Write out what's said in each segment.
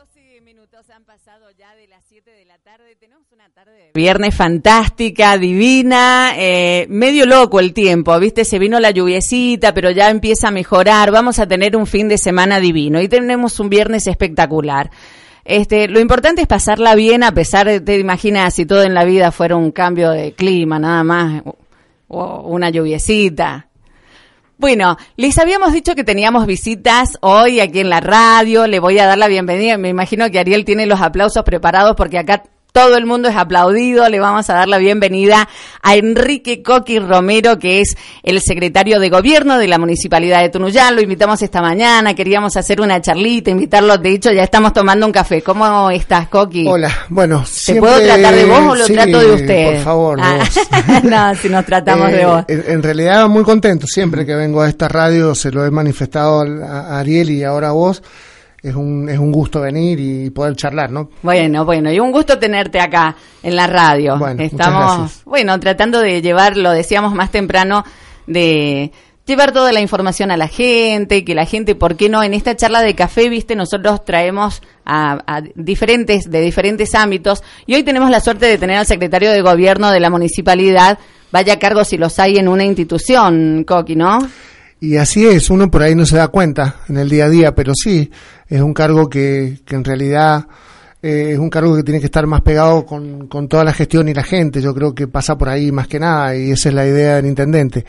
12 minutos han pasado ya de las 7 de la tarde. Tenemos una tarde de viernes fantástica, divina, eh, medio loco el tiempo, ¿viste? Se vino la lluviecita, pero ya empieza a mejorar. Vamos a tener un fin de semana divino y tenemos un viernes espectacular. Este, lo importante es pasarla bien a pesar de, te imaginas, si todo en la vida fuera un cambio de clima, nada más, o una lluviecita. Bueno, les habíamos dicho que teníamos visitas hoy aquí en la radio. Le voy a dar la bienvenida. Me imagino que Ariel tiene los aplausos preparados porque acá todo el mundo es aplaudido. Le vamos a dar la bienvenida a Enrique Coqui Romero, que es el secretario de gobierno de la municipalidad de Tunuyán. Lo invitamos esta mañana, queríamos hacer una charlita, invitarlo. De hecho, ya estamos tomando un café. ¿Cómo estás, Coqui? Hola, bueno, ¿Te puedo tratar de vos o lo trato de usted? Por favor, ah, vos. no, si nos tratamos Eh, de vos. En, en realidad, muy contento. Siempre que vengo a esta radio, se lo he manifestado a Ariel y ahora a vos. Es un, es un gusto venir y poder charlar, ¿no? Bueno, bueno, y un gusto tenerte acá en la radio. Bueno, Estamos, bueno, tratando de llevar, lo decíamos más temprano, de llevar toda la información a la gente, que la gente, ¿por qué no? En esta charla de café, viste, nosotros traemos a, a diferentes, de diferentes ámbitos, y hoy tenemos la suerte de tener al secretario de gobierno de la municipalidad, vaya cargo si los hay en una institución, Coqui, ¿no? Y así es, uno por ahí no se da cuenta en el día a día, pero sí, es un cargo que, que en realidad eh, es un cargo que tiene que estar más pegado con, con toda la gestión y la gente. Yo creo que pasa por ahí más que nada y esa es la idea del intendente.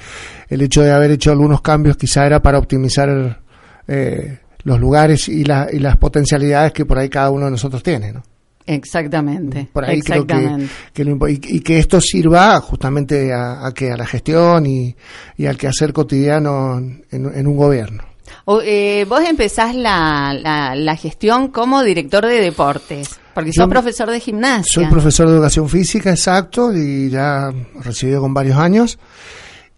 El hecho de haber hecho algunos cambios quizá era para optimizar eh, los lugares y, la- y las potencialidades que por ahí cada uno de nosotros tiene, ¿no? Exactamente. Por ahí creo que, exactamente. que y, y que esto sirva justamente a, a que a la gestión y, y al quehacer cotidiano en, en un gobierno. O, eh, vos empezás la, la, la gestión como director de deportes, porque Yo sos profesor de gimnasia. Soy profesor de educación física, exacto, y ya recibido con varios años.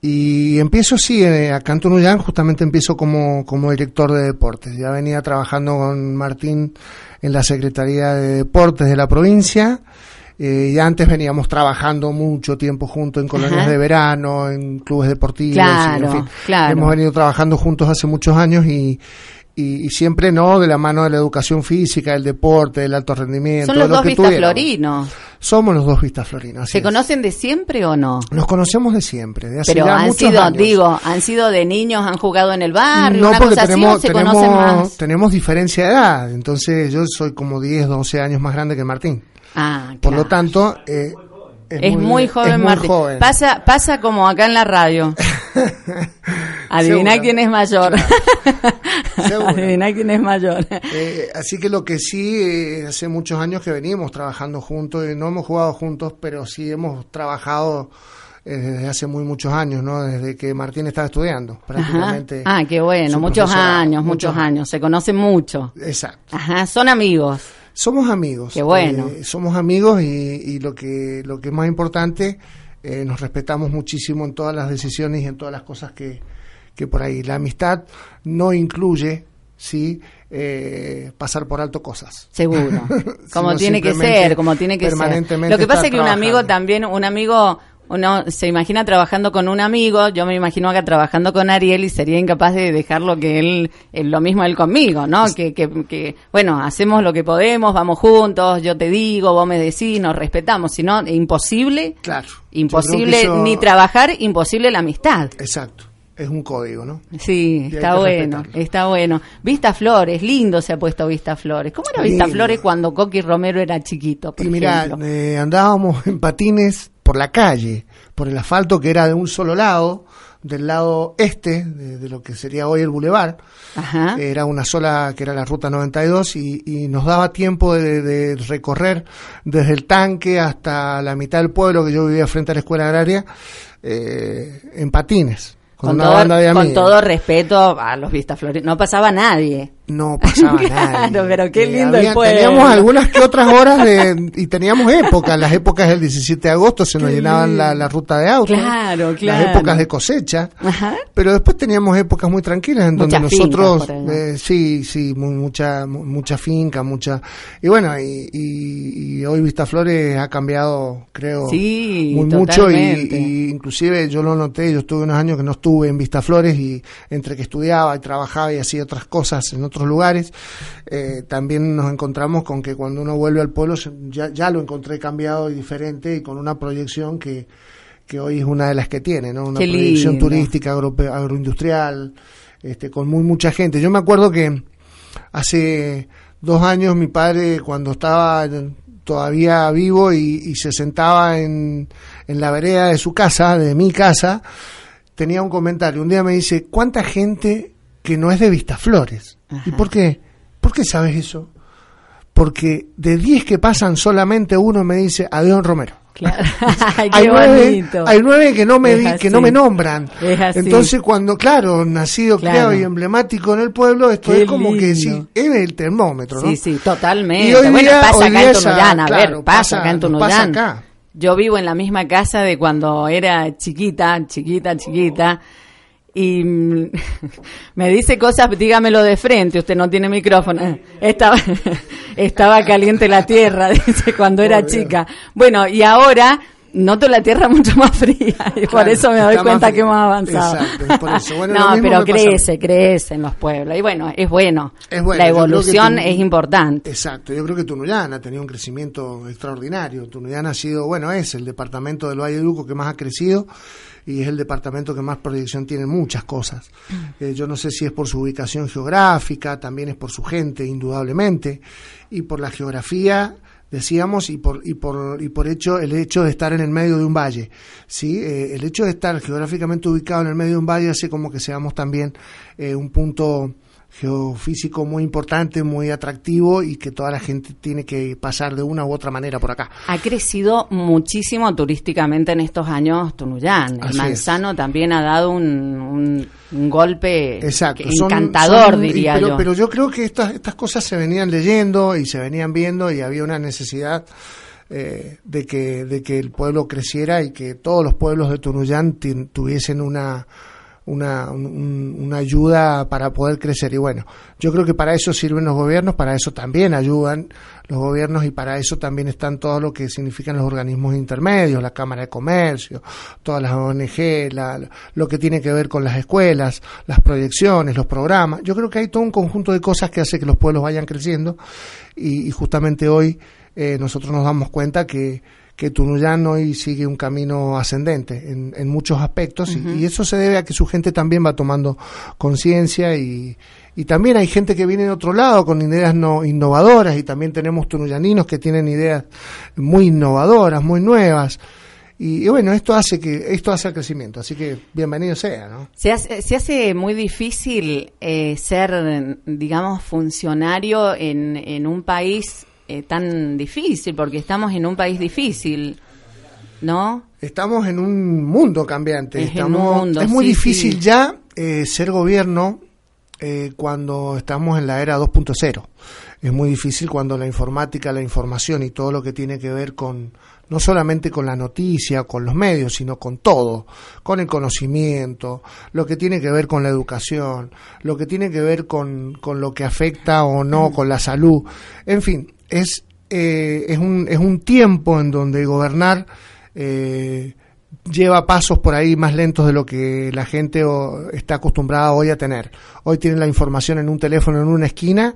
Y empiezo, sí, eh, acá en Tunuyán, justamente empiezo como, como director de deportes. Ya venía trabajando con Martín en la Secretaría de Deportes de la provincia. Eh, y antes veníamos trabajando mucho tiempo juntos en colonias Ajá. de verano, en clubes deportivos. Claro, y, en fin, claro. Hemos venido trabajando juntos hace muchos años y, y, y siempre no de la mano de la educación física, del deporte, del alto rendimiento. Son de los lo dos vistaflorinos. Somos los dos vistaflorinos. así ¿Se es. conocen de siempre o no? Nos conocemos de siempre, de hace Pero ya han muchos sido, años. digo, han sido de niños, han jugado en el barrio, no una porque cosa así, tenemos, o se tenemos, conocen más. tenemos diferencia de edad, entonces yo soy como 10, 12 años más grande que Martín. Ah, Por lo tanto, eh, Es, muy, joven, es muy Martín. joven. Pasa, pasa como acá en la radio. Adivina quién es mayor. Adivina quién es mayor. Eh, así que lo que sí, eh, hace muchos años que venimos trabajando juntos, y no hemos jugado juntos, pero sí hemos trabajado eh, desde hace muy muchos años, ¿no? Desde que Martín estaba estudiando, Ajá. prácticamente. Ah, qué bueno, muchos años, muchos años, se conocen mucho. Exacto. Ajá, son amigos. Somos amigos. Qué bueno. eh, somos amigos y, y lo que lo que es más importante, eh, nos respetamos muchísimo en todas las decisiones y en todas las cosas que, que por ahí. La amistad no incluye, sí, eh, pasar por alto cosas. Seguro. Como tiene que ser, como tiene que ser. Lo que pasa es que un amigo también, un amigo, uno se imagina trabajando con un amigo, yo me imagino acá trabajando con Ariel y sería incapaz de dejarlo que él, él- lo mismo él conmigo, ¿no? Que, que, que, bueno, hacemos lo que podemos, vamos juntos, yo te digo, vos me decís, nos respetamos, si no, imposible, Claro. imposible eso- ni trabajar, imposible la amistad. Exacto. Es un código, ¿no? Sí, está bueno, respetarlo. está bueno. Vista Flores, lindo se ha puesto Vista Flores. ¿Cómo era Vista. Flores cuando Coqui Romero era chiquito, por Y mira, eh, andábamos en patines por la calle, por el asfalto que era de un solo lado, del lado este, de, de lo que sería hoy el bulevar. Era una sola, que era la ruta 92, y, y nos daba tiempo de, de recorrer desde el tanque hasta la mitad del pueblo, que yo vivía frente a la escuela agraria, eh, en patines, con, con, una todo, banda de con todo respeto a los Vista Flores. No pasaba nadie. No pasaba Claro, nada. pero qué lindo el pueblo. Teníamos algunas que otras horas de, y teníamos épocas. Las épocas del 17 de agosto se nos Qué llenaban la, la ruta de autos. Claro, claro. Las épocas de cosecha. Ajá. Pero después teníamos épocas muy tranquilas en donde Muchas nosotros, eh, sí, sí, mu- mucha, mu- mucha finca, mucha. Y bueno, y, y, y hoy Vistaflores ha cambiado, creo, Sí, muy mucho. Y, y inclusive yo lo noté, yo estuve unos años que no estuve en Vistaflores y entre que estudiaba y trabajaba y hacía otras cosas en otros lugares, también nos encontramos con que cuando uno vuelve al pueblo ya, ya lo encontré cambiado y diferente y con una proyección que, que hoy es una de las que tiene, ¿no? Una proyección turística, agroindustrial, este, con muy mucha gente. Yo me acuerdo que hace dos años mi padre, cuando estaba todavía vivo y, se sentaba en, en la vereda de su casa, de mi casa, tenía un comentario. Un día me dice, ¿cuánta gente que no es de Vistaflores? ¿Y por qué? ¿Por qué sabes eso? Porque de 10 que pasan solamente uno me dice Adeón Romero. Claro. hay, nueve, hay nueve que no me que no me nombran. Entonces cuando claro, nacido, claro. y emblemático en el pueblo, esto es como que sí, es el termómetro, ¿no? Sí, sí, totalmente. Y hoy bueno, pasa acá en Tunuyán, a ver, pasa, acá en Tunuyán. Yo vivo en la misma casa de cuando era chiquita, chiquita, chiquita y me dice cosas, dígamelo de frente, usted no tiene micrófono. Estaba, estaba caliente la tierra, dice, cuando era chica. Bueno, y ahora noto la tierra mucho más fría y por eso me doy cuenta que hemos avanzado. no, pero crece, crece en los pueblos. Y bueno, es bueno. La evolución es importante. Exacto, yo creo que Tunuyán ha tenido un crecimiento extraordinario. Tunuyán ha sido, bueno, es el departamento del Valle de Duco que más ha crecido y es el departamento que más proyección tiene en muchas cosas. Eh, yo no sé si es por su ubicación geográfica, también es por su gente, indudablemente, y por la geografía decíamos y por y por y por hecho el hecho de estar en el medio de un valle sí eh, el hecho de estar geográficamente ubicado en el medio de un valle hace como que seamos también eh, un punto geofísico muy importante, muy atractivo y que toda la gente tiene que pasar de una u otra manera por acá. Ha crecido muchísimo turísticamente en estos años Tunuyán. El Manzano también ha dado un, golpe encantador, diría pero, yo. Pero yo creo que estas, estas cosas se venían leyendo y se venían viendo y había una necesidad eh, de, que, de que el pueblo creciera y que todos los pueblos de Tunuyán tuviesen una una, una ayuda para poder crecer. Y bueno, yo creo que para eso sirven los gobiernos, para eso también ayudan los gobiernos y para eso también están todo lo que significan los organismos intermedios, la Cámara de Comercio, todas las ONG, lo que tiene que ver con las escuelas, las proyecciones, los programas. Yo creo que hay todo un conjunto de cosas que hace que los pueblos vayan creciendo y, justamente hoy eh, nosotros nos damos cuenta que que Tunuyán hoy sigue un camino ascendente en, en muchos aspectos y, eso se debe a que su gente también va tomando conciencia y, y también hay gente que viene de otro lado con ideas no innovadoras y también tenemos tunuyaninos que tienen ideas muy innovadoras, muy nuevas. Y, bueno, esto hace que esto hace el crecimiento, así que bienvenido sea, ¿no? Se hace, se hace muy difícil eh, ser, digamos, funcionario en, en un país eh, tan difícil, porque estamos en un país difícil, ¿no? Estamos en un mundo cambiante. Es, estamos, es muy difícil ya eh, ser gobierno eh, cuando estamos en la era 2.0. Es muy difícil cuando la informática, la información y todo lo que tiene que ver con no solamente con la noticia, con los medios, sino con todo, con el conocimiento, lo que tiene que ver con la educación, lo que tiene que ver con, con lo que afecta o no con la salud. En fin, es, eh, es, un, es un tiempo en donde gobernar eh, lleva pasos por ahí más lentos de lo que la gente está acostumbrada hoy a tener. Hoy tienen la información en un teléfono en una esquina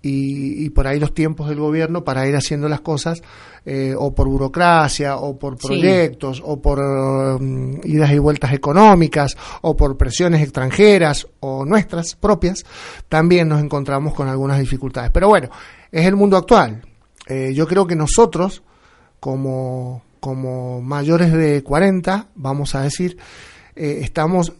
y, por ahí los tiempos del gobierno para ir haciendo las cosas eh, o por burocracia o por proyectos o por um, idas y vueltas económicas o por presiones extranjeras o nuestras propias, también nos encontramos con algunas dificultades. Pero bueno, es el mundo actual. Eh, yo creo que nosotros, como, como mayores de 40, vamos a decir, eh, estamos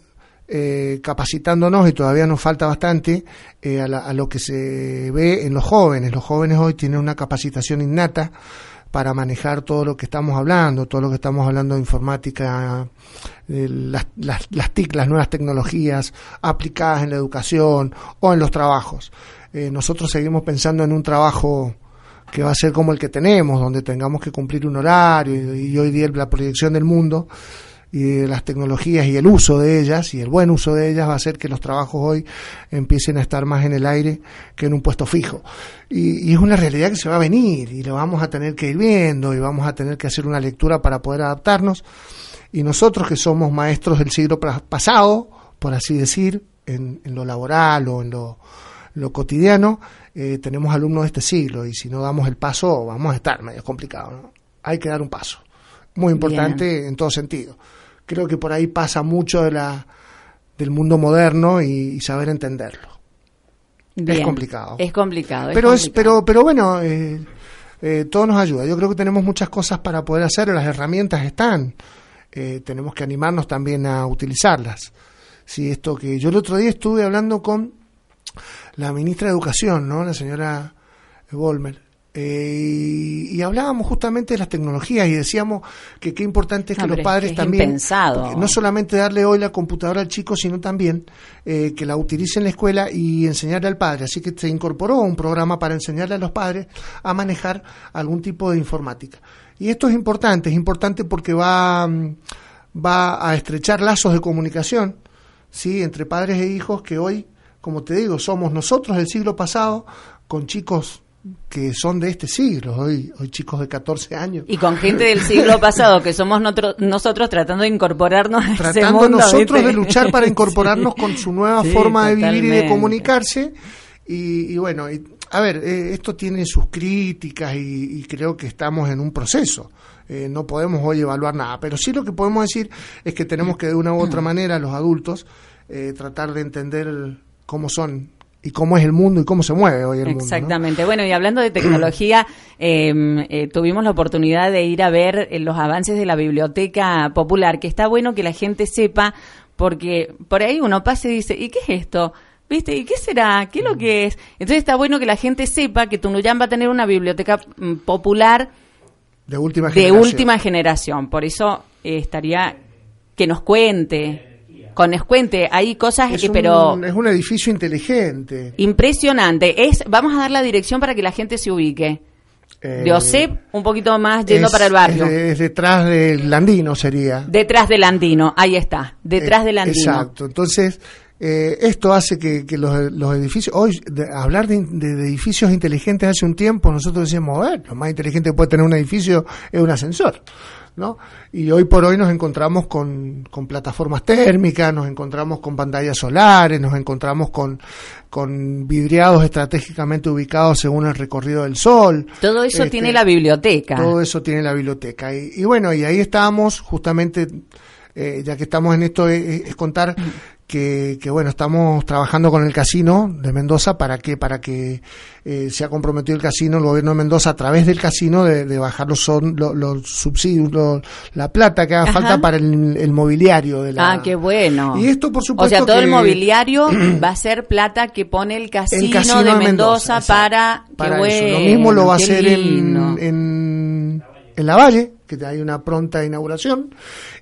eh, capacitándonos y todavía nos falta bastante a, a, lo que se ve en los jóvenes. Los jóvenes hoy tienen una capacitación innata para manejar todo lo que estamos hablando, todo lo que estamos hablando de informática, las, las, las TIC, las nuevas tecnologías aplicadas en la educación o en los trabajos. Eh, nosotros seguimos pensando en un trabajo que va a ser como el que tenemos, donde tengamos que cumplir un horario y, hoy día la proyección del mundo y de las tecnologías y el uso de ellas y el buen uso de ellas va a hacer que los trabajos hoy empiecen a estar más en el aire que en un puesto fijo. Y, es una realidad que se va a venir y lo vamos a tener que ir viendo y vamos a tener que hacer una lectura para poder adaptarnos. Y nosotros que somos maestros del siglo pasado, por así decir, en, en lo laboral o en lo lo cotidiano, eh, tenemos alumnos de este siglo y si no damos el paso vamos a estar medio complicado. ¿no? Hay que dar un paso, muy importante en todo sentido. Creo que por ahí pasa mucho de la, del mundo moderno y, saber entenderlo. Es complicado. Es complicado. pero, Es, pero, pero bueno, eh, eh, todo nos ayuda. Yo creo que tenemos muchas cosas para poder hacer, las herramientas están. Eh, tenemos que animarnos también a utilizarlas. Sí, esto que yo el otro día estuve hablando con la ministra de Educación, ¿no? La señora Volmer. Eh, y, hablábamos justamente de las tecnologías y decíamos que qué importante es que los padres también, no solamente darle hoy la computadora al chico, sino también eh, que la utilice en la escuela y enseñarle al padre. Así que se incorporó un programa para enseñarle a los padres a manejar algún tipo de informática. Y esto es importante, es importante porque va, va a estrechar lazos de comunicación ¿sí? entre padres e hijos que hoy, como te digo, somos nosotros del siglo pasado con chicos que son de este siglo, hoy, hoy chicos de 14 años. Y con gente del siglo pasado, que somos nosotros tratando de incorporarnos a Tratando ese mundo, nosotros de luchar para incorporarnos con su nueva forma de vivir y de comunicarse. Y, bueno, a ver, eh, esto tiene sus críticas y, creo que estamos en un proceso. Eh, no podemos hoy evaluar nada, pero sí lo que podemos decir es que tenemos que de una u otra manera los adultos eh, tratar de entender cómo son y cómo es el mundo y cómo se mueve hoy el mundo. Exactamente. Bueno, y hablando de tecnología, em, eh, tuvimos la oportunidad de ir a ver eh, los avances de la biblioteca popular, que está bueno que la gente sepa, porque por ahí uno pasa y dice, ¿y qué es esto? ¿Viste? ¿Y qué será? ¿Qué es lo que es? Entonces está bueno que la gente sepa que Tunuyán va a tener una biblioteca mm, popular de última generación. De última generación. Por eso eh, estaría que nos cuente con Escuente. Hay cosas es que, pero... Es un edificio inteligente. Impresionante. Es, vamos a dar la dirección para que la gente se ubique. Eh, de OSEP, un poquito más yendo para el barrio. Es, detrás del Andino sería. Detrás del Andino, ahí está. Detrás del Andino. Exacto. Entonces, eh, esto hace que, los, edificios, hoy hablar de, edificios inteligentes hace un tiempo, nosotros decíamos, a ver, lo más inteligente que puede tener un edificio es un ascensor. ¿no? Y hoy por hoy nos encontramos con, con, plataformas térmicas, nos encontramos con pantallas solares, nos encontramos con, con vidriados estratégicamente ubicados según el recorrido del sol. Todo eso este, tiene la biblioteca. Todo eso tiene la biblioteca. Y, bueno, y ahí estábamos justamente, eh, ya que estamos en esto, es contar que, bueno, estamos trabajando con el casino de Mendoza para que, para que eh, se ha comprometido el casino, el gobierno de Mendoza, a través del casino, de, bajar los, son, los, subsidios, la plata que haga falta para el, mobiliario de la. Ah, qué bueno. Y esto, por supuesto. O sea, todo el mobiliario va a ser plata que pone el casino, de, Mendoza, para. para Lo mismo lo va a hacer en, en, en La Valle que hay una pronta inauguración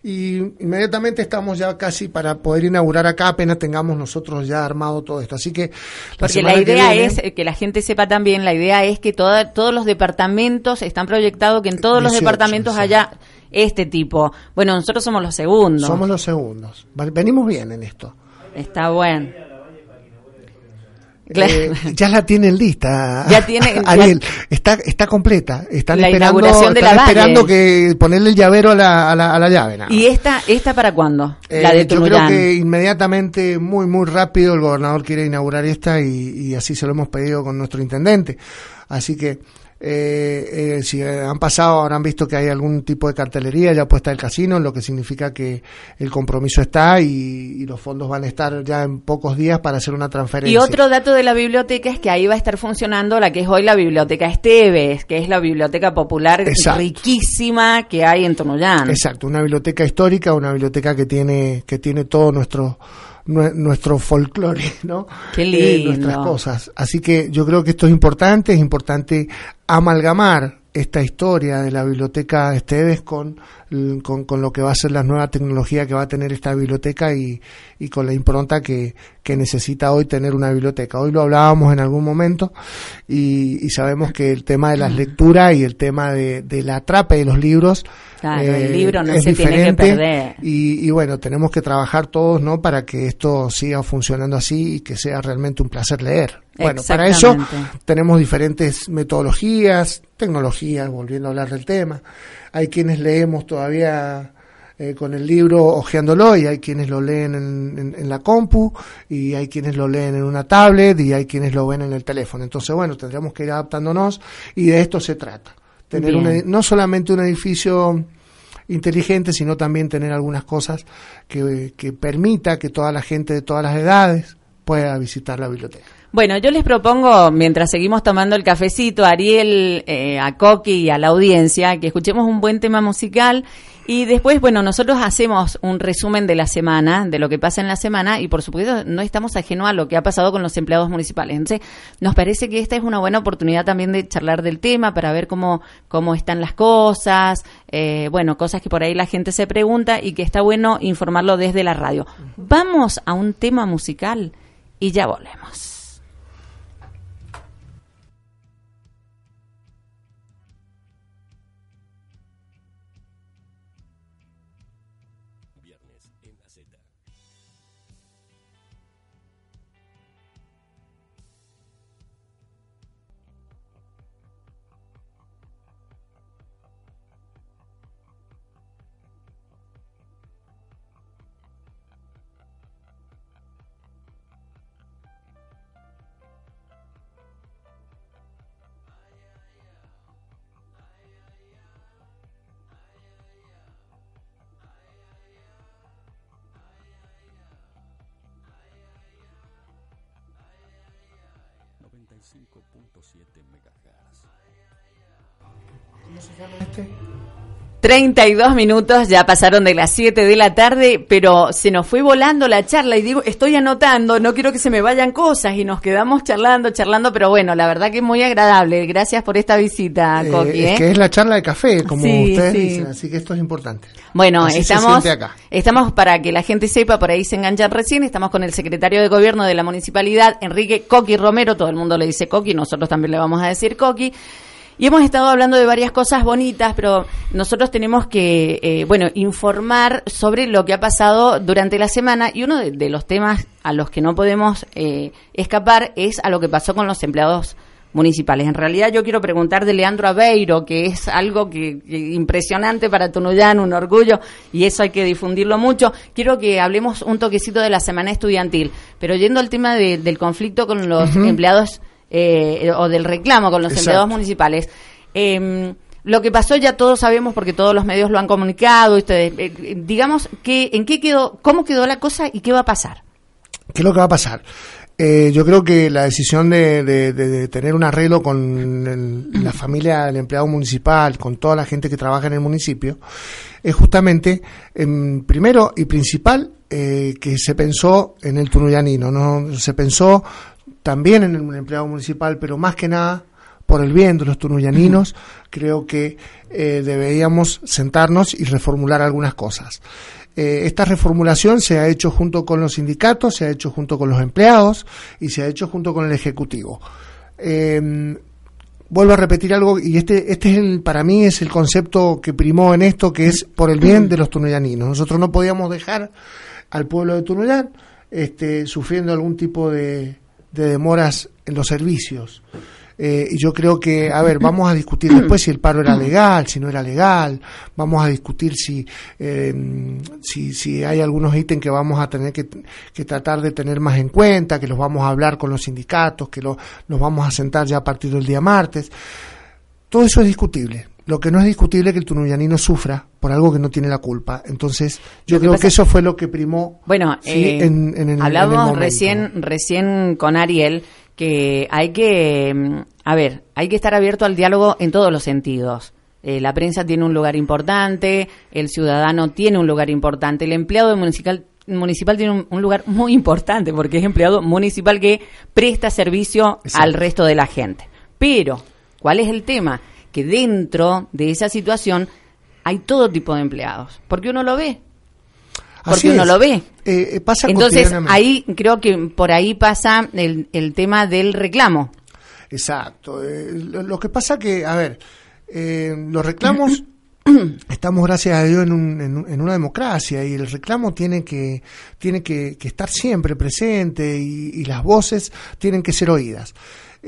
y inmediatamente estamos ya casi para poder inaugurar acá apenas tengamos nosotros ya armado todo esto. Así que porque la idea es que la gente sepa también, la idea es que todos los departamentos están proyectados que en todos los departamentos haya este tipo. Bueno, nosotros somos los segundos. Somos los segundos. Venimos bien en esto. Está bueno. Eh, ya la tienen lista. Ya tiene. Ariel, está, está completa. Están la esperando, están esperando que ponerle el llavero a la, a la, llave. ¿Y esta, esta para cuándo? Eh, la de Yo creo que inmediatamente, muy, muy rápido, el gobernador quiere inaugurar esta y, y así se lo hemos pedido con nuestro intendente. Así que eh, eh, si han pasado habrán visto que hay algún tipo de cartelería ya puesta el casino, lo que significa que el compromiso está y, los fondos van a estar ya en pocos días para hacer una transferencia. Y otro dato de la biblioteca es que ahí va a estar funcionando la que es hoy la biblioteca Esteves, que es la biblioteca popular riquísima que hay en Tonoyán. Exacto, una biblioteca histórica, una biblioteca que tiene que tiene todo nuestro nuestro folclore, ¿no? Qué eh, lindo. nuestras cosas. Así que yo creo que esto es importante, es importante amalgamar esta historia de la biblioteca Esteves con, con, lo que va a ser la nueva tecnología que va a tener esta biblioteca y, y con la impronta que, que, necesita hoy tener una biblioteca. Hoy lo hablábamos en algún momento y, y sabemos que el tema de las lecturas y el tema de, de la atrape de los libros Claro, el eh, libro no se tiene que perder. Y, y, bueno, tenemos que trabajar todos, ¿no? Para que esto siga funcionando así y que sea realmente un placer leer. Bueno, para eso tenemos diferentes metodologías, tecnologías, volviendo a hablar del tema. Hay quienes leemos todavía eh, con el libro hojeándolo y hay quienes lo leen en, la compu y hay quienes lo leen en una tablet y hay quienes lo ven en el teléfono. Entonces, bueno, tendríamos que ir adaptándonos y de esto se trata. Tener no solamente un edificio inteligente, sino también tener algunas cosas que, que permita que toda la gente de todas las edades pueda visitar la biblioteca. Bueno, yo les propongo, mientras seguimos tomando el cafecito, a Ariel, eh, a Coqui y a la audiencia, que escuchemos un buen tema musical y después, bueno, nosotros hacemos un resumen de la semana, de lo que pasa en la semana, y por supuesto no estamos ajeno a lo que ha pasado con los empleados municipales. Entonces, nos parece que esta es una buena oportunidad también de charlar del tema para ver cómo, cómo están las cosas, eh, bueno, cosas que por ahí la gente se pregunta y que está bueno informarlo desde la radio. Vamos a un tema musical y ya volvemos. Este. 32 minutos ya pasaron de las 7 de la tarde, pero se nos fue volando la charla y digo, estoy anotando, no quiero que se me vayan cosas y nos quedamos charlando, charlando, pero bueno, la verdad que es muy agradable. Gracias por esta visita, eh, Coqui. Es ¿eh? que es la charla de café, como ustedes dicen, así que esto es importante. Bueno, estamos, estamos para que la gente sepa, por ahí se enganchan recién, estamos con el secretario de gobierno de la municipalidad, Enrique Coqui Romero, todo el mundo le dice Coqui, nosotros también le vamos a decir Coqui. Y hemos estado hablando de varias cosas bonitas, pero nosotros tenemos que, eh, bueno, informar sobre lo que ha pasado durante la semana y uno de, los temas a los que no podemos eh, escapar es a lo que pasó con los empleados municipales. En realidad yo quiero preguntar de Leandro Aveiro, que es algo que, impresionante para Tunuyán, un orgullo, y eso hay que difundirlo mucho. Quiero que hablemos un toquecito de la semana estudiantil, pero yendo al tema del conflicto con los empleados eh, o del reclamo con los empleados municipales. Em, lo que pasó ya todos sabemos porque todos los medios lo han comunicado. Ustedes, eh, digamos, que, ¿en qué quedó, cómo quedó la cosa y qué va a pasar? ¿Qué es lo que va a pasar? Eh, yo creo que la decisión de, tener un arreglo con la familia del empleado municipal, con toda la gente que trabaja en el municipio, es justamente, em, primero y principal, que se pensó en el tunuyanino, ¿no? Se pensó también en el empleado municipal, pero más que nada por el bien de los tunuyaninos, creo que eh, deberíamos sentarnos y reformular algunas cosas. Eh, esta reformulación se ha hecho junto con los sindicatos, se ha hecho junto con los empleados y se ha hecho junto con el Ejecutivo. Em, vuelvo a repetir algo y este, este es el, para mí es el concepto que primó en esto, que es por el bien de los tunuyaninos. Nosotros no podíamos dejar al pueblo de Tunuyán este, sufriendo algún tipo de, de demoras en los servicios. Eh, y yo creo que, a ver, vamos a discutir después si el paro era legal, si no era legal, vamos a discutir si, eh, si, si, hay algunos ítems que vamos a tener que, que, tratar de tener más en cuenta, que los vamos a hablar con los sindicatos, que lo, nos vamos a sentar ya a partir del día martes. Todo eso es discutible. Lo que no es discutible es que el tunuyanino sufra por algo que no tiene la culpa. Entonces, yo creo que eso fue lo que primó. Bueno, eh, en, hablábamos recién, recién con Ariel que hay que, mm, a ver, hay que estar abierto al diálogo en todos los sentidos. Eh, la prensa tiene un lugar importante, el ciudadano tiene un lugar importante, el empleado municipal municipal tiene un, lugar muy importante porque es empleado municipal que presta servicio al resto de la gente. Pero, ¿cuál es el tema? Que dentro de esa situación hay todo tipo de empleados, porque uno lo ve. Porque uno lo ve. Eh, eh, pasa Entonces, ahí creo que por ahí pasa el, el tema del reclamo. Exacto. Eh, lo, que pasa que, a ver, los reclamos estamos gracias a Dios en, en, una democracia y el reclamo tiene que tiene que, estar siempre presente y, las voces tienen que ser oídas.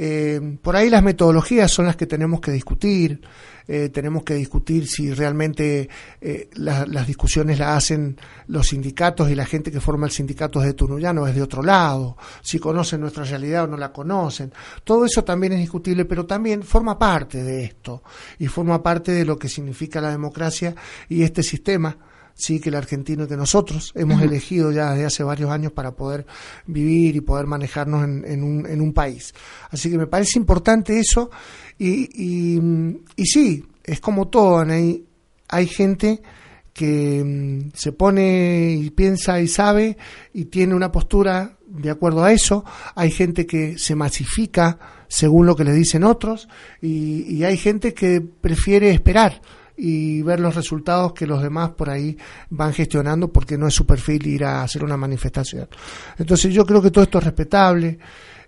Eh, por ahí las metodologías son las que tenemos que discutir. eh, tenemos que discutir si realmente eh, las discusiones las hacen los sindicatos y la gente que forma el sindicato de Tunuyán o es de otro lado, si conocen nuestra realidad o no la conocen. Todo eso también es discutible, pero también forma parte de esto y forma parte de lo que significa la democracia y este sistema sí que el argentino que nosotros. Hemos elegido ya desde hace varios años para poder vivir y poder manejarnos en, un, en un país. Así que me parece importante eso y, y, sí, es como todo, hay, hay gente que mm, se pone y piensa y sabe y tiene una postura de acuerdo a eso, hay gente que se masifica según lo que le dicen otros y, y hay gente que prefiere esperar y ver los resultados que los demás por ahí van gestionando porque no es su perfil ir a hacer una manifestación. Entonces yo creo que todo esto es respetable.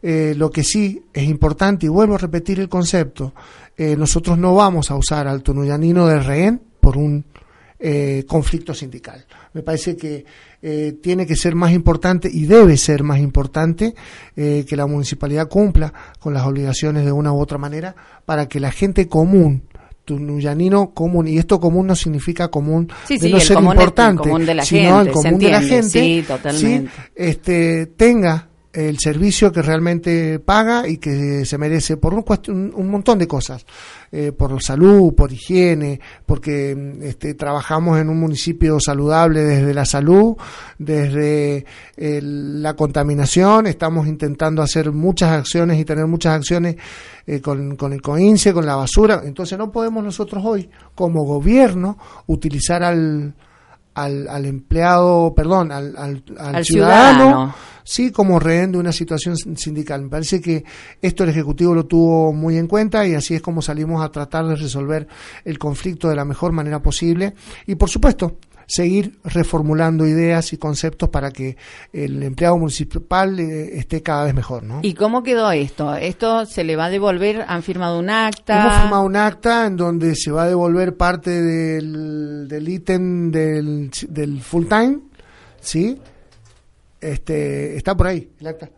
Eh, lo que sí es importante, y vuelvo a repetir el concepto, eh, nosotros no vamos a usar al tunuyanino de rehén por un eh, conflicto sindical. Me parece que tiene que ser más importante y debe ser más importante que la municipalidad cumpla con las obligaciones de una u otra manera para que la gente común tunuyanino común, y esto común no significa común de no ser importante, sino el común de la gente, sí, este, tenga el servicio que realmente paga y que se merece por un, un montón de cosas, eh, por salud, por higiene, porque este, trabajamos en un municipio saludable desde la salud, desde la contaminación, estamos intentando hacer muchas acciones y tener muchas acciones eh, con, con el COINCE, con la basura, entonces no podemos nosotros hoy como gobierno utilizar al al, al empleado, perdón, al, al, ciudadano, sí, como rehén de una situación sindical. Me parece que esto el Ejecutivo lo tuvo muy en cuenta y así es como salimos a tratar de resolver el conflicto de la mejor manera posible. Y por supuesto, seguir reformulando ideas y conceptos para que el empleado municipal eh, esté cada vez mejor. ¿no? ¿Y cómo quedó esto? ¿Esto se le va a devolver? ¿Han firmado un acta? Hemos firmado un acta en donde se va a devolver parte del, del ítem del, del full time, ¿sí? Este, está por ahí el acta.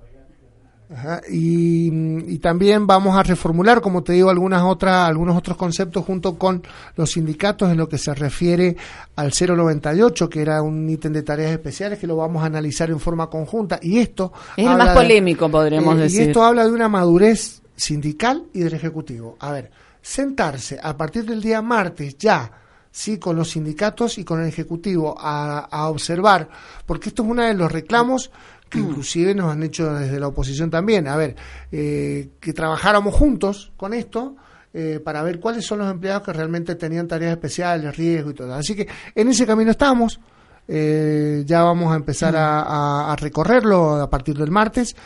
Y, también vamos a reformular, como te digo, algunas otras, algunos otros conceptos junto con los sindicatos en lo que se refiere al 098, que era un ítem de tareas especiales que lo vamos a analizar en forma conjunta. Y esto es el más polémico, podríamos decir. Eh, y esto habla de una madurez sindical y del ejecutivo. A ver, sentarse a partir del día martes ya sí con los sindicatos y con el ejecutivo a, a observar, porque esto es uno de los reclamos que inclusive nos han hecho desde la oposición también, a ver, eh, que trabajáramos juntos con esto. Eh, para ver cuáles son los empleados que realmente tenían tareas especiales, riesgo y todo. Así que en ese camino estamos. Eh, ya vamos a empezar a, a, recorrerlo a partir del martes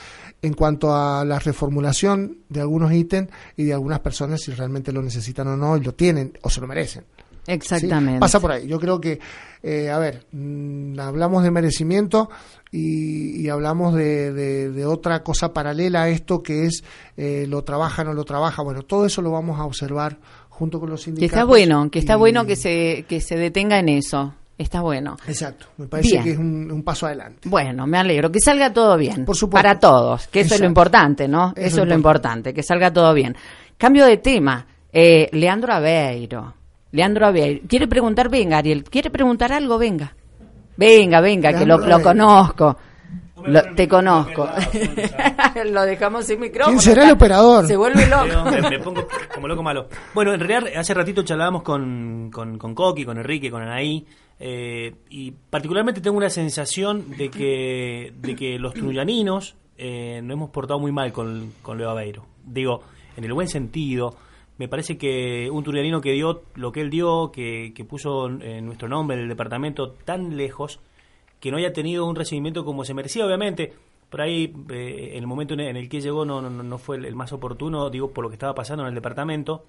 en cuanto a la reformulación de algunos ítems y de algunas personas si realmente lo necesitan o no y lo tienen o se lo merecen. Exactamente. Pasa por ahí. Yo creo que, eh, a ver, mm, hablamos de merecimiento y, hablamos de, de, otra cosa paralela a esto que es eh, lo trabaja, no lo trabaja. Bueno, todo eso lo vamos a observar junto con los sindicatos. Que está bueno, que está bueno que se, que se detenga en eso. Está bueno. Exacto, me parece que es un, paso adelante. Bueno, me alegro, que salga todo bien. Por supuesto. Para todos, que eso es lo importante, ¿no? Eso, es lo importante, que salga todo bien. Cambio de tema, eh, Leandro Aveiro Leandro Abiel. ¿Quiere preguntar? Venga, Ariel. ¿Quiere preguntar algo? Venga. Venga, venga, que lo, conozco. te conozco. lo dejamos sin micrófono. ¿Quién será el operador? Se vuelve loco. me, pongo como loco malo. Bueno, en realidad hace ratito charlábamos con, con, con Coqui, con Enrique, con Anaí. Eh, y particularmente tengo una sensación de que, de que los truyaninos eh, nos hemos portado muy mal con, con Leo Aveiro. Digo, en el buen sentido me parece que un turianino que dio lo que él dio, que, puso en nuestro nombre en el departamento tan lejos, que no haya tenido un recibimiento como se merecía, obviamente. Por ahí, eh, en el momento en el que llegó no, no, no fue el, más oportuno, digo, por lo que estaba pasando en el departamento.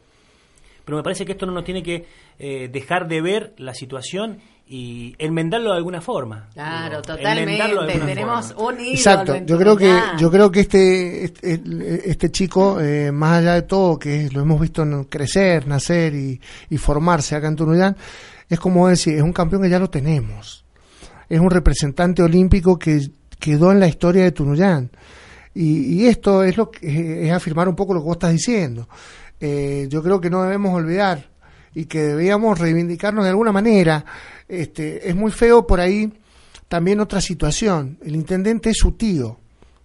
Pero me parece que esto no nos tiene que eh, dejar de ver la situación y enmendarlo de alguna forma. Claro, totalmente. Tenemos un Exacto. Yo creo que yo creo que este este, este chico eh, más allá de todo que lo hemos visto crecer, nacer y, formarse acá en Tunuyán, es como decir, es un campeón que ya lo tenemos. Es un representante olímpico que quedó en la historia de Tunuyán. Y, y esto es lo que es afirmar un poco lo que vos estás diciendo. Eh, yo creo que no debemos olvidar y que debíamos reivindicarnos de alguna manera. Este, es muy feo por ahí también otra situación. El intendente es su tío,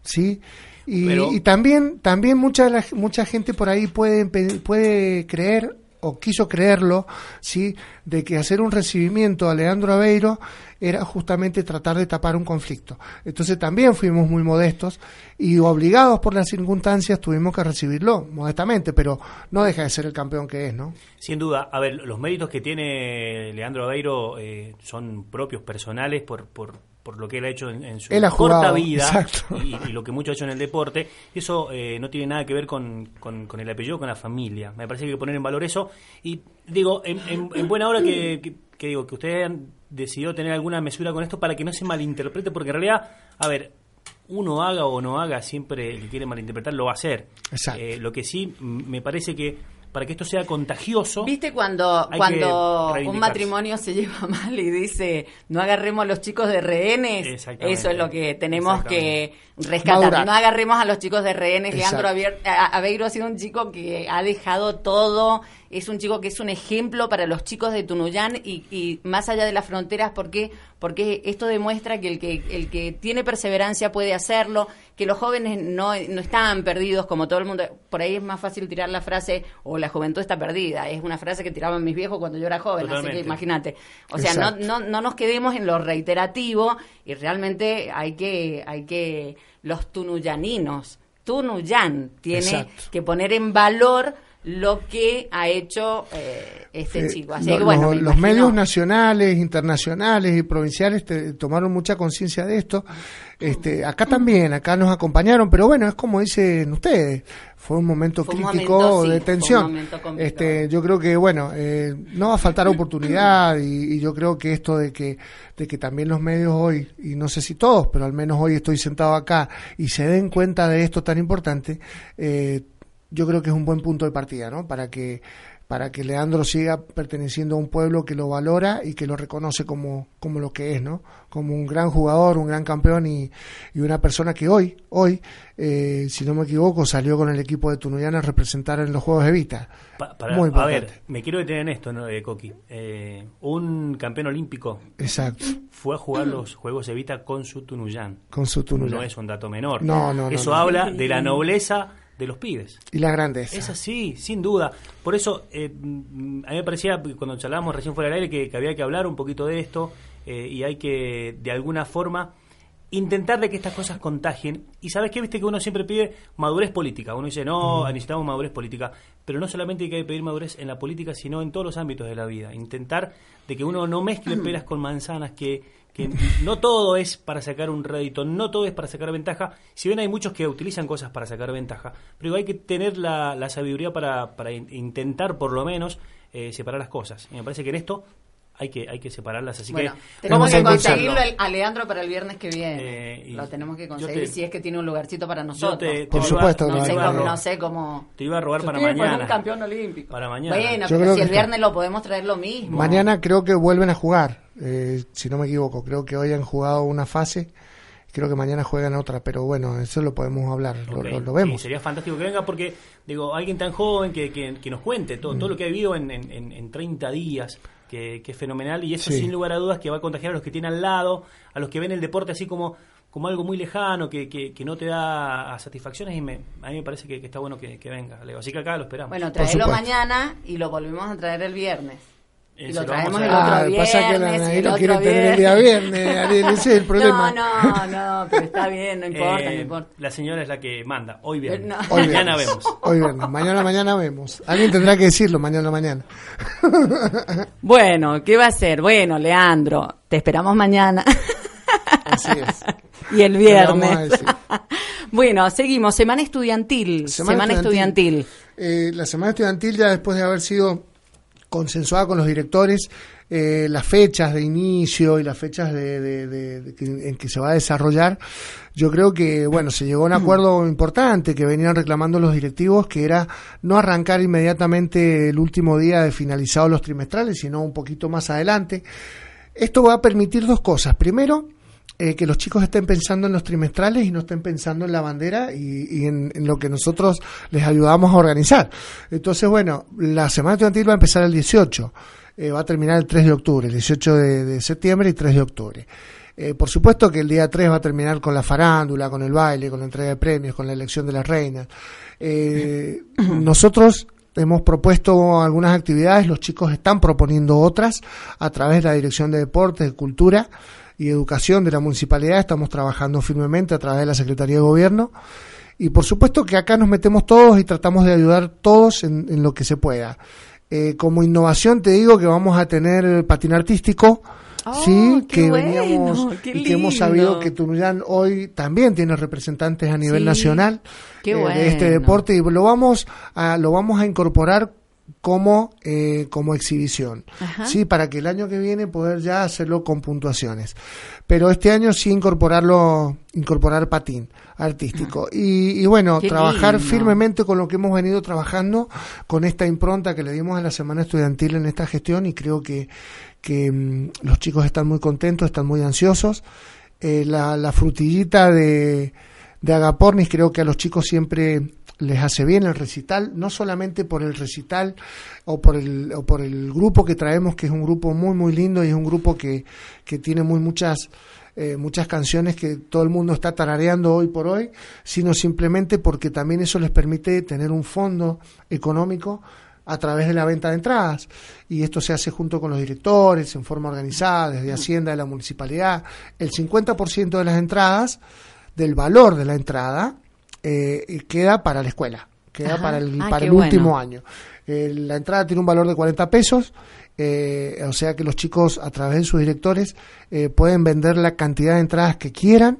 ¿sí? Y, también, también mucha, mucha gente por ahí puede, puede creer o quiso creerlo, ¿sí? de que hacer un recibimiento a Leandro Aveiro era justamente tratar de tapar un conflicto. Entonces también fuimos muy modestos y obligados por las circunstancias tuvimos que recibirlo modestamente, pero no deja de ser el campeón que es, ¿no? Sin duda. A ver, los méritos que tiene Leandro Aveiro eh, son propios, personales, por, por, por lo que él ha hecho en, su corta vida y, lo que mucho ha hecho en el deporte. Eso eh, no tiene nada que ver con, con, el apellido, con la familia. Me parece que hay que poner en valor eso. Y digo, en, en, buena hora que, que, digo que ustedes han decidido tener alguna mesura con esto para que no se malinterprete, porque en realidad, a ver, uno haga o no haga, siempre el que quiere malinterpretar lo va a hacer. Eh, lo que sí me parece que para que esto sea contagioso. ¿Viste cuando, cuando un matrimonio se lleva mal y dice no agarremos a los chicos de rehenes? Eso es lo que tenemos que rescatar. No agarremos a los chicos de rehenes. Leandro Aveiro ha sido un chico que ha dejado todo es un chico que es un ejemplo para los chicos de Tunuyán y, más allá de las fronteras, porque porque esto demuestra que el que el que tiene perseverancia puede hacerlo, que los jóvenes no, no están perdidos como todo el mundo. Por ahí es más fácil tirar la frase o la juventud está perdida. Es una frase que tiraban mis viejos cuando yo era joven, así que imagínate. O sea, no, no, no nos quedemos en lo reiterativo y realmente hay que hay que los tunuyaninos, Tunuyán tiene que poner en valor lo que ha hecho eh, este chico. Así que, bueno, los, medios nacionales, internacionales y provinciales tomaron mucha conciencia de esto. Este, acá también, acá nos acompañaron, pero bueno, es como dicen ustedes, fue un momento crítico de tensión. Este, yo creo que bueno, eh, no va a faltar oportunidad y, yo creo que esto de que de que también los medios hoy y no sé si todos, pero al menos hoy estoy sentado acá y se den cuenta de esto tan importante. Eh, yo creo que es un buen punto de partida, ¿no? Para que para que Leandro siga perteneciendo a un pueblo que lo valora y que lo reconoce como, como lo que es, ¿no? Como un gran jugador, un gran campeón y, y una persona que hoy, hoy, eh, si no me equivoco, salió con el equipo de Tunuyana a representar en los Juegos de Vita. Muy a ver, me quiero detener en esto, ¿no, eh, Coqui? Eh, un campeón olímpico Exacto. fue a jugar los Juegos de Vita con su Tunuyán. Con su Tunuyán. No es un dato menor. No, no, Eso habla de la nobleza de los pibes. Y la grandeza. Es así, sin duda. Por eso, eh, a mí me parecía, cuando charlábamos recién fuera del aire, que, había que hablar un poquito de esto eh, y hay que, de alguna forma, intentar de que estas cosas contagien. Y sabes qué, viste que uno siempre pide madurez política. Uno dice, no, necesitamos madurez política. Pero no solamente hay que pedir madurez en la política, sino en todos los ámbitos de la vida. Intentar de que uno no mezcle peras con manzanas, que que no todo es para sacar un rédito, no todo es para sacar ventaja, si bien hay muchos que utilizan cosas para sacar ventaja, pero hay que tener la, la sabiduría para, para, intentar por lo menos eh, separar las cosas. Y me parece que en esto hay que hay que separarlas así que tenemos que conseguirlo a Leandro para el viernes que viene. Eh, lo tenemos que conseguir si es que tiene un lugarcito para nosotros. por supuesto no, sé cómo, no, sé cómo. Te iba a robar para mañana. un campeón olímpico. Para mañana. Bueno pero si el viernes lo podemos traer lo mismo. Mañana creo que vuelven a jugar eh, si no me equivoco. Creo que hoy han jugado una fase, creo que mañana juegan otra, pero bueno, eso lo podemos hablar, lo, vemos. sería fantástico que venga porque, digo, alguien tan joven que, que, nos cuente todo, todo lo que ha vivido en, en, en 30 días, que, es fenomenal, y eso sin lugar a dudas que va a contagiar a los que tienen al lado, a los que ven el deporte así como como algo muy lejano, que, que, no te da satisfacciones y me, a mí me parece que, está bueno que, venga, Así que acá lo esperamos. Bueno, traerlo mañana y lo volvemos a traer el viernes. Y lo traemos el otro ah, viernes. Pasa que la Anaí lo quiere tener el día viernes, Ariel, ese es el problema. No, no, no, pero está bien, no importa, no eh, importa. La señora es la que manda, hoy viernes. Hoy mañana vemos. Hoy viernes, mañana, mañana vemos. Alguien tendrá que decirlo, mañana, mañana. bueno, ¿qué va a ser? Bueno, Leandro, te esperamos mañana. Así es. Y el viernes. bueno, seguimos. Semana estudiantil. Semana, estudiantil. Eh, la semana estudiantil, ya después de haber sido consensuada con los directores eh, las fechas de inicio y las fechas de, en que se va a desarrollar, yo creo que, bueno, se llegó a un acuerdo importante que venían reclamando los directivos, que era no arrancar inmediatamente el último día de finalizados los trimestrales, sino un poquito más adelante. Esto va a permitir dos cosas. Primero, eh, que los chicos estén pensando en los trimestrales y no estén pensando en la bandera y, en, lo que nosotros les ayudamos a organizar. Entonces, bueno, la semana estudiantil va a empezar el 18, eh, va a terminar el 3 de octubre, el 18 de, septiembre y 3 de octubre. Eh, por supuesto que el día 3 va a terminar con la farándula, con el baile, con la entrega de premios, con la elección de las reinas. nosotros hemos propuesto algunas actividades, los chicos están proponiendo otras a través de la Dirección de Deportes, de Cultura y Educación de la Municipalidad. Estamos trabajando firmemente a través de la Secretaría de Gobierno. Y por supuesto que acá nos metemos todos y tratamos de ayudar todos en, lo que se pueda. Eh, como innovación te digo que vamos a tener patín artístico, oh, sí, que veníamos y que hemos sabido que Tunuyán hoy también tiene representantes a nivel nacional eh, de este deporte y lo vamos a lo vamos a incorporar como, eh, como exhibición, ¿sí? Para que el año que viene poder ya hacerlo con puntuaciones. Pero este año sí incorporarlo, incorporar patín artístico. Y, bueno, trabajar firmemente con lo que hemos venido trabajando, con esta impronta que le dimos a la Semana Estudiantil en esta gestión y creo que, que mm, los chicos están muy contentos, están muy ansiosos. Eh, la, la frutillita de, de Agapornis creo que a los chicos siempre les hace bien el recital, no solamente por el recital o por el, o por el grupo que traemos, que es un grupo muy, muy lindo y es un grupo que, que tiene muy muchas, eh, muchas canciones que todo el mundo está tarareando hoy por hoy, sino simplemente porque también eso les permite tener un fondo económico a través de la venta de entradas. Y esto se hace junto con los directores, en forma organizada, desde Hacienda de la municipalidad. El 50% de las entradas, del valor de la entrada, eh, queda para la escuela, queda para el, ah, para el último año. Eh, la entrada tiene un valor de 40 pesos, eh, o sea que los chicos a través de sus directores pueden vender la cantidad de entradas que quieran.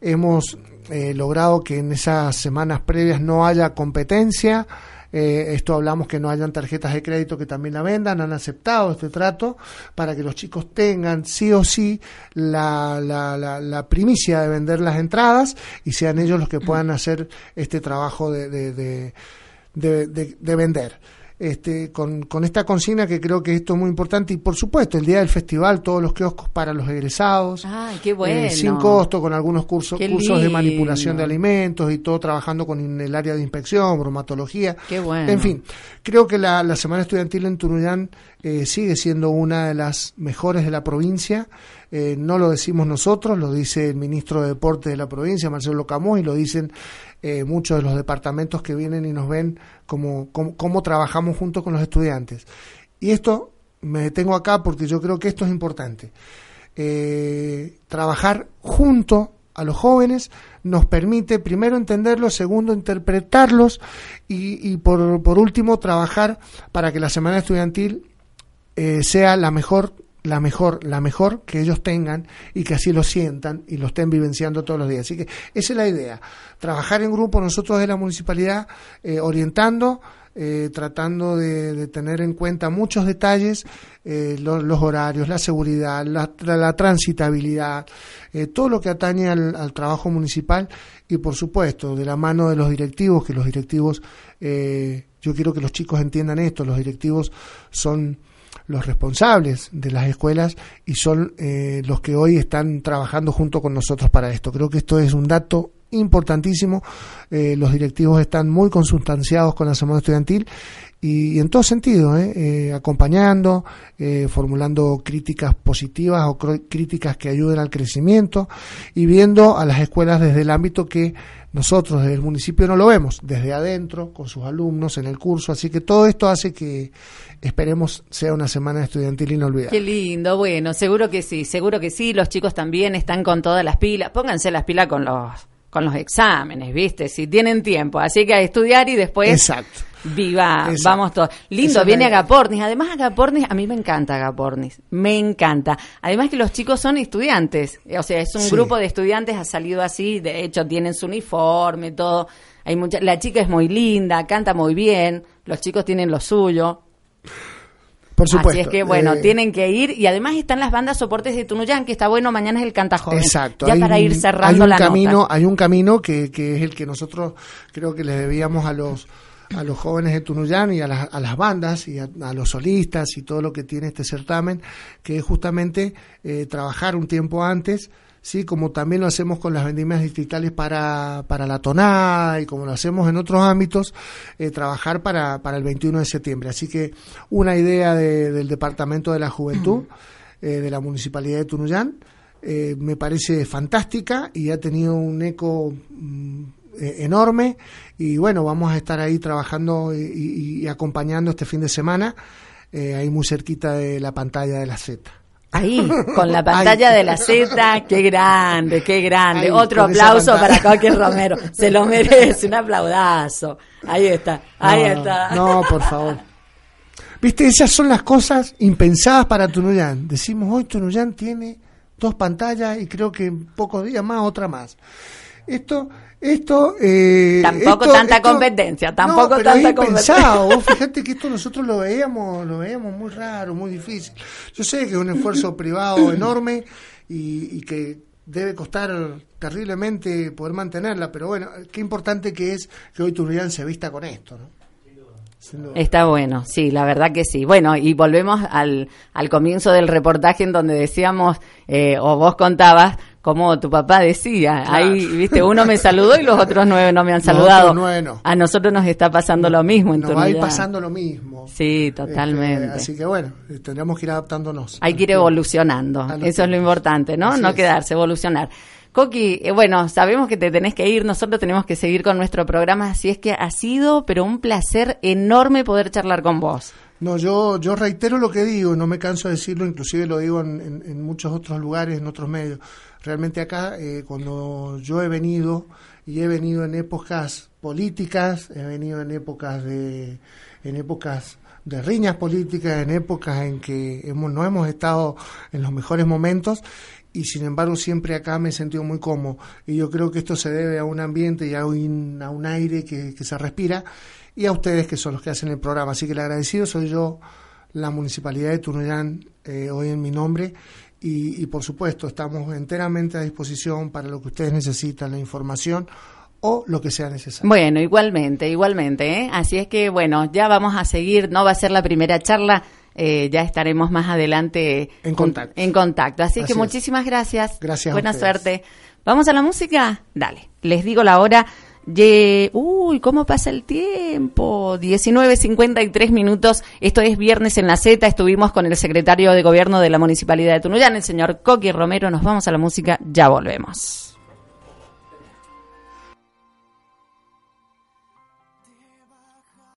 Hemos logrado que en esas semanas previas no haya competencia. Eh, esto hablamos que no hayan tarjetas de crédito que también la vendan, han aceptado este trato para que los chicos tengan sí o sí la, la, primicia de vender las entradas y sean ellos los que puedan hacer este trabajo de, de, de vender este, con, con, esta consigna que creo que esto es muy importante. Y por supuesto el día del festival todos los kioscos para los egresados. Ay, qué bueno. Eh, sin costo con algunos cursos cursos de manipulación de alimentos y todo trabajando con el área de inspección bromatología. Qué bueno. en fin creo que la, la semana estudiantil en Tunuyán eh, sigue siendo una de las mejores de la provincia eh, no lo decimos nosotros, lo dice el ministro de Deportes de la provincia, Marcelo Camós, y lo dicen eh, muchos de los departamentos que vienen y nos ven cómo, cómo, trabajamos junto con los estudiantes. Y esto me detengo acá porque yo creo que esto es importante. Eh, trabajar junto a los jóvenes nos permite primero entenderlos, segundo interpretarlos y, y por, por, último trabajar para que la semana estudiantil sea la mejor la mejor, la mejor que ellos tengan y que así lo sientan y lo estén vivenciando todos los días. Así que esa es la idea, trabajar en grupo nosotros de la municipalidad eh, orientando, eh, tratando de, tener en cuenta muchos detalles, eh, los, horarios, la seguridad, la, transitabilidad, todo lo que atañe al, trabajo municipal y por supuesto de la mano de los directivos, que los directivos, yo quiero que los chicos entiendan esto, los directivos son los responsables de las escuelas y son eh, los que hoy están trabajando junto con nosotros para esto. Creo que esto es un dato importantísimo. Eh, los directivos están muy consustanciados con la semana estudiantil y, en todo sentido, eh, acompañando, formulando críticas positivas o críticas que ayuden al crecimiento y viendo a las escuelas desde el ámbito que nosotros desde el municipio no lo vemos, desde adentro, con sus alumnos en el curso, así que todo esto hace que esperemos sea una semana estudiantil inolvidable. Qué lindo, bueno, seguro que sí, seguro que sí, los chicos también están con todas las pilas, pónganse las pilas con los con los exámenes, ¿viste? Si tienen tiempo, así que a estudiar y después Exacto. Viva, vamos todos. Lindo, viene Agapornis. Además, Agapornis, a mí me encanta Agapornis. Me encanta. Además que los chicos son estudiantes. O sea, es un grupo de estudiantes, ha salido así. De hecho, tienen su uniforme, todo. Hay mucha, la chica es muy linda, canta muy bien. Los chicos tienen lo suyo. Por supuesto. Así es que, bueno, eh, tienen que ir. Y además están las bandas soportes de Tunuyán, que está bueno, mañana es el Canta Joven. Exacto. Ya para ir cerrando hay un la camino, Hay un camino que, que es el que nosotros creo que le debíamos a los a los jóvenes de Tunuyán y a, las bandas y a, los solistas y todo lo que tiene este certamen, que es justamente eh, trabajar un tiempo antes, sí, como también lo hacemos con las vendimias distritales para, para la tonada y como lo hacemos en otros ámbitos, eh, trabajar para, para el 21 de septiembre. Así que una idea del Departamento de la Juventud, eh, de la Municipalidad de Tunuyán, me parece fantástica y ha tenido un eco mm, eh, enorme y bueno, vamos a estar ahí trabajando y, acompañando este fin de semana, eh, ahí muy cerquita de la pantalla de la Z. Ahí, con la pantalla de la Z, qué grande, qué grande. Otro aplauso para Coqui Romero. Se lo merece, un aplaudazo. Ahí está, ahí está. No, por favor. Viste, esas son las cosas impensadas para Tunuyán. Decimos, hoy Tunuyán tiene dos pantallas y creo que en pocos días más otra más. Esto esto, eh, tampoco tanta competencia, tampoco tanta competencia. Vos fíjate que esto nosotros lo veíamos, lo veíamos muy raro, muy difícil. Yo sé que es un esfuerzo privado enorme y, que debe costar terriblemente poder mantenerla, pero bueno, qué importante que es que hoy Turrián se vista con esto, ¿no? Está bueno, sí, la verdad que sí. Bueno, y volvemos al, al comienzo del reportaje en donde decíamos, eh, o vos contabas, como tu papá decía. Ahí, viste, uno me saludó y los otros nueve no me han saludado. A nosotros nos está pasando lo mismo. En nos va a ir pasando lo mismo. Sí, este, totalmente. así que bueno, tendríamos que ir adaptándonos. Hay que ir evolucionando. Eso es lo importante, ¿no? no quedarse, evolucionar. Coqui, eh, bueno, sabemos que te tenés que ir, nosotros tenemos que seguir con nuestro programa, así es que ha sido, pero un placer enorme poder charlar con vos. No, yo, yo reitero lo que digo, no me canso de decirlo, inclusive lo digo en muchos otros lugares, en otros medios Realmente acá, eh, cuando yo he venido, y he venido en épocas políticas, he venido en épocas de, en épocas de riñas políticas, en épocas en que hemos, no hemos estado en los mejores momentos, y sin embargo siempre acá me he sentido muy cómodo. Y yo creo que esto se debe a un ambiente y a un, a un aire que, se respira, y a ustedes que son los que hacen el programa. Así que el agradecido soy yo, la Municipalidad de Tunuyán, eh, hoy en mi nombre, y, por supuesto estamos enteramente a disposición para lo que ustedes necesitan, la información o lo que sea necesario. Bueno, igualmente, igualmente. ¿eh? Así es que, bueno, ya vamos a seguir, no va a ser la primera charla, eh, ya estaremos más adelante en contacto. En contacto. Así, que muchísimas gracias. Gracias. Buena suerte. ¿Vamos a la música? Dale, les digo la hora. Ye, uy, ¿cómo pasa el tiempo? 19.53 minutos. Esto es Viernes en la Z. Estuvimos con el secretario de Gobierno de la Municipalidad de Tunuyán, el señor Coqui Romero. Nos vamos a la música. Ya volvemos.